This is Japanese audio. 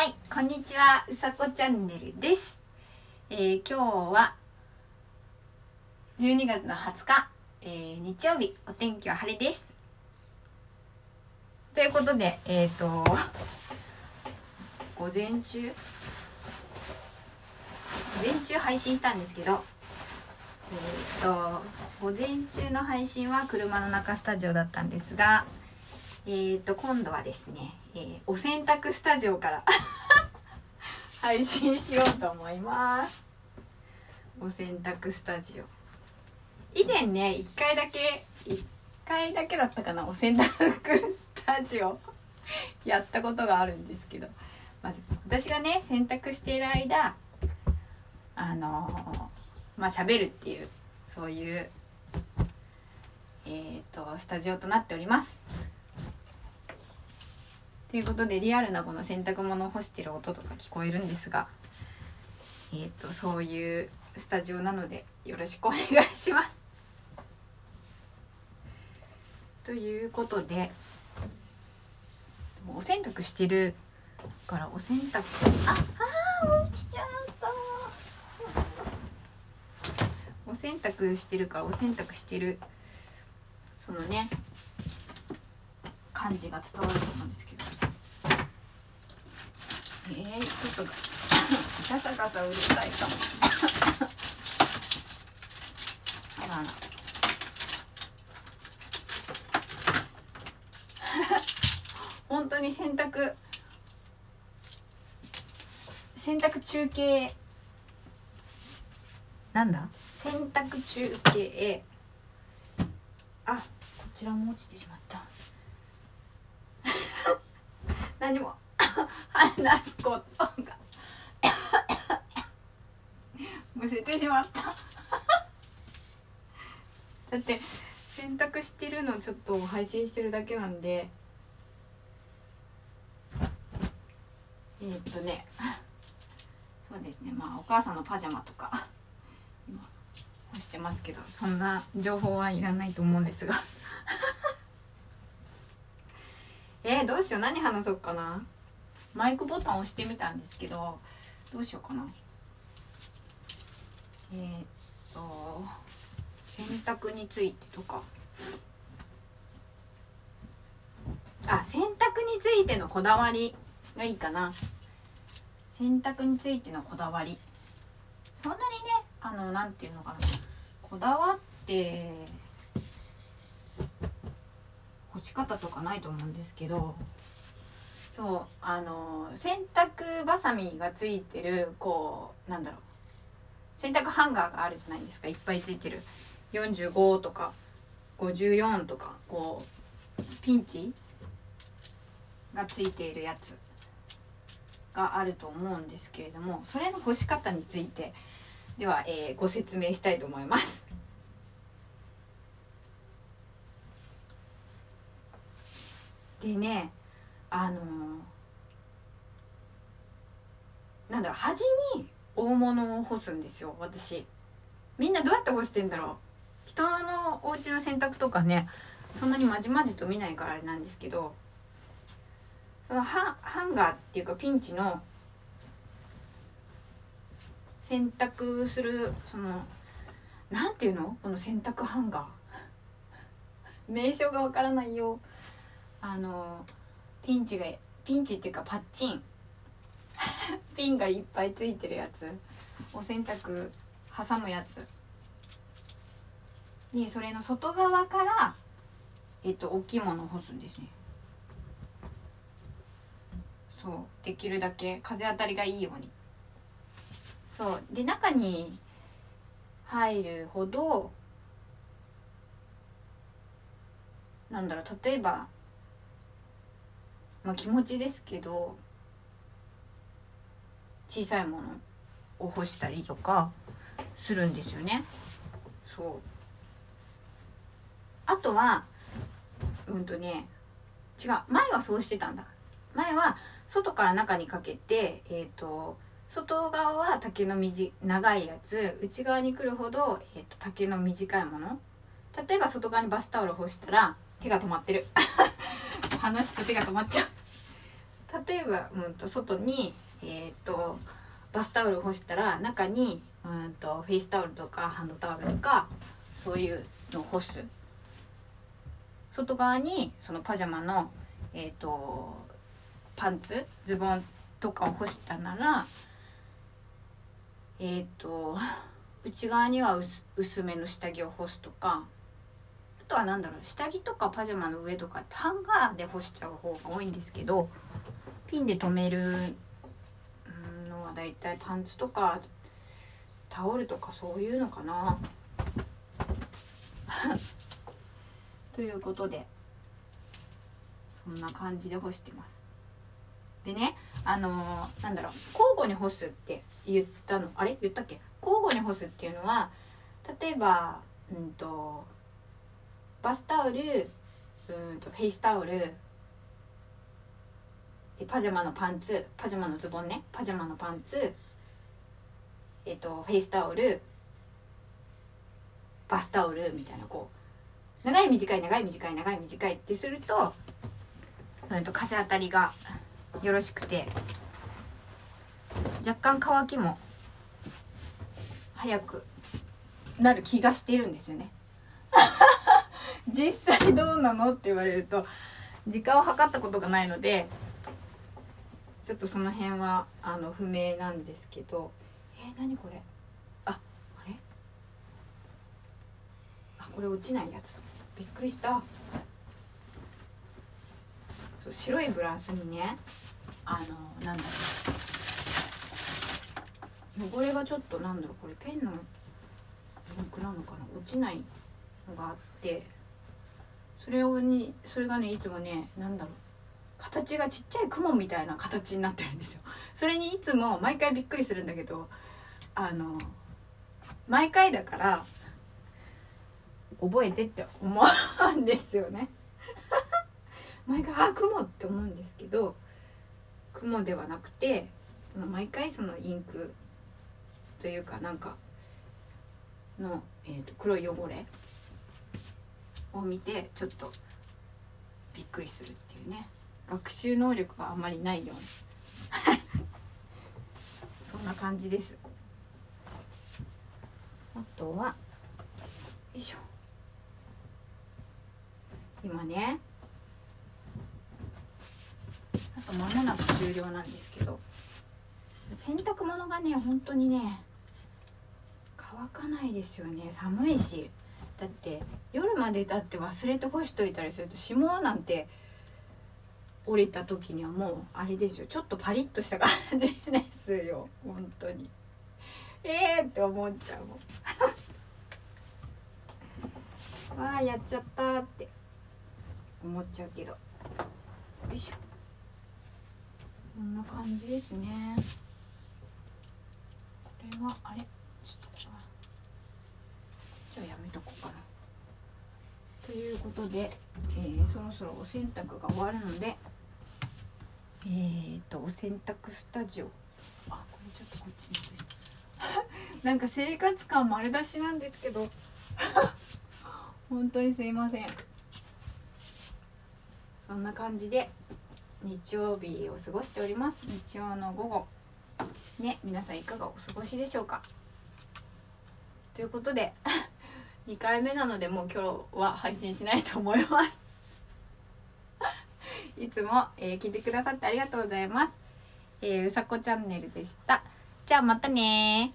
はい、こんにちは、うさこチャンネルです。えー今日は12月の20日、えー日曜日、お天気は晴れです。ということで、えっ、と、午前中、午前中配信したんですけど、えっ、と、午前中の配信は車の中スタジオだったんですが、えー、と今度はですね、えーお洗濯スタジオから 配信しようと思います。お洗濯スタジオ。以前ね1回だけ1回だけだったかなお洗濯スタジオ。やったことがあるんですけど。まず私がね洗濯している間あのーまあ喋るっていうそういうえー、とスタジオとなっております。ということでリアルなこの洗濯物を干してる音とか聞こえるんですがえっ、とそういうスタジオなのでよろしくお願いします。ということでお洗濯してるからお洗濯ああ落ちちゃったお洗濯してるからお洗濯してるそのね感じが伝わると思うんですけどえー、ちょっとガサガサうるさいかもあらあら本当に洗濯洗濯中継なんだ？洗濯中継。あこちらも落ちてしまった。何も。話すことが。むせてしまった。だって洗濯してるのちょっと配信してるだけなんで。えー、っとね。そうですね。まあお母さんのパジャマとか今干してますけどそんな情報はいらないと思うんですが。えー、どうしよう。何話そうかな。マイクボタン押してみたんですけどどうしようかな。えー、っと洗濯についてとか。あ洗濯についてのこだわりがいいかな。洗濯についてのこだわり。そんなにねあのなんていうのかな。こだわって干し方とかないと思うんですけどそうあの洗濯ばさみがついてるこうなんだろう。洗濯ハンガーがあるじゃないですか。いっぱいついてる。45とか54とかこうピンチがついているやつがあると思うんですけれどもそれの干し方についてでは、えーご説明したいと思います。でねあのなんだろう端に大物を干すんですよ私。みんなどうやって干してんだろう。人のお家の洗濯とかねそんなにまじまじと見ないからあれなんですけどそのハンハンガーっていうかピンチの洗濯するそのなんていうの？この洗濯ハンガー。名称がわからないよ。あのピンチがピンチっていうかパッチン。ピンがいっぱいついてるやつ。お洗濯挟むやつ。にそれの外側からえっと大きいものを干すんですね。そう。できるだけ風当たりがいいように。そう。で中に入るほどなんだろう例えばまあ気持ちですけど小さいものを干したりとかするんですよね。そう。あとはうんとね違う前はそうしてたんだ。前は外から中にかけてえっ、と外側は丈の短長いやつ内側に来るほど、えー、と丈の短いもの。例えば外側にバスタオル干したら手が止まってる。話すと手が止まっちゃう。例えば、うん、と外にえっ、とバスタオル干したら中に、うん、とフェイスタオルとかハンドタオルとかそういうのを干す。外側にそのパジャマのえっ、とパンツズボンとかを干したならえっ、と内側には薄薄めの下着を干すとか。とは何だろう下着とかパジャマの上とかってハンガーで干しちゃう方が多いんですけどピンで留めるのはだいたいパンツとかタオルとかそういうのかな。ということでそんな感じで干してます。でねあのー、なんだろう交互に干すって言ったのあれ？言ったっけ？交互に干すっていうのは例えばうんとバスタオルうんとフェイスタオルパジャマのパンツパジャマのズボンねパジャマのパンツえっとフェイスタオルバスタオルみたいなこう長い短い長い短い長い短いってすると,、うん、と風当たりがよろしくて若干乾きも早くなる気がしているんですよね。実際どうなのって言われると時間を計ったことがないのでちょっとその辺はあの不明なんですけどえー、何これ？ああれ？あこれ落ちないやつ。びっくりした。そう白いブラウスにねあのなんだろう。汚れがちょっとなんだろうこれペンのインクなのかな？落ちないのがあって。それをにそれがねいつもねなんだろう。形がちっちゃい雲みたいな形になってるんですよ。それにいつも毎回びっくりするんだけどあの毎回だから覚えてって思うんですよね。毎回あ雲って思うんですけど雲ではなくてその毎回そのインクというかなんかの、えーと、黒い汚れを見てちょっとびっくりするっていうね。学習能力があんまりないような。そんな感じです。あとはよいしょ。今ねあと間もなく終了なんですけど洗濯物がね本当にね乾かないですよね。寒いし。だって夜までだって忘れて干しといたりすると霜なんて降りた時にはもうあれですよ。ちょっとパリッとした感じですよ。本当に。ええー、って思っちゃうもん。わあやっちゃったって。思っちゃうけど。よいしょ。こんな感じですね。これはあれ？とこかな。ということで、えー、そろそろお洗濯が終わるのでえーとお洗濯スタジオ。あこれちょっとこっちに なんか生活感丸出しなんですけど。本当にすいません。そんな感じで日曜日を過ごしております。日曜の午後。ね皆さんいかがお過ごしでしょうか。ということで2回目なのでもう今日は配信しないと思います いつも、えー、聞いてくださってありがとうございます。えー、うさこチャンネルでした。じゃあまたね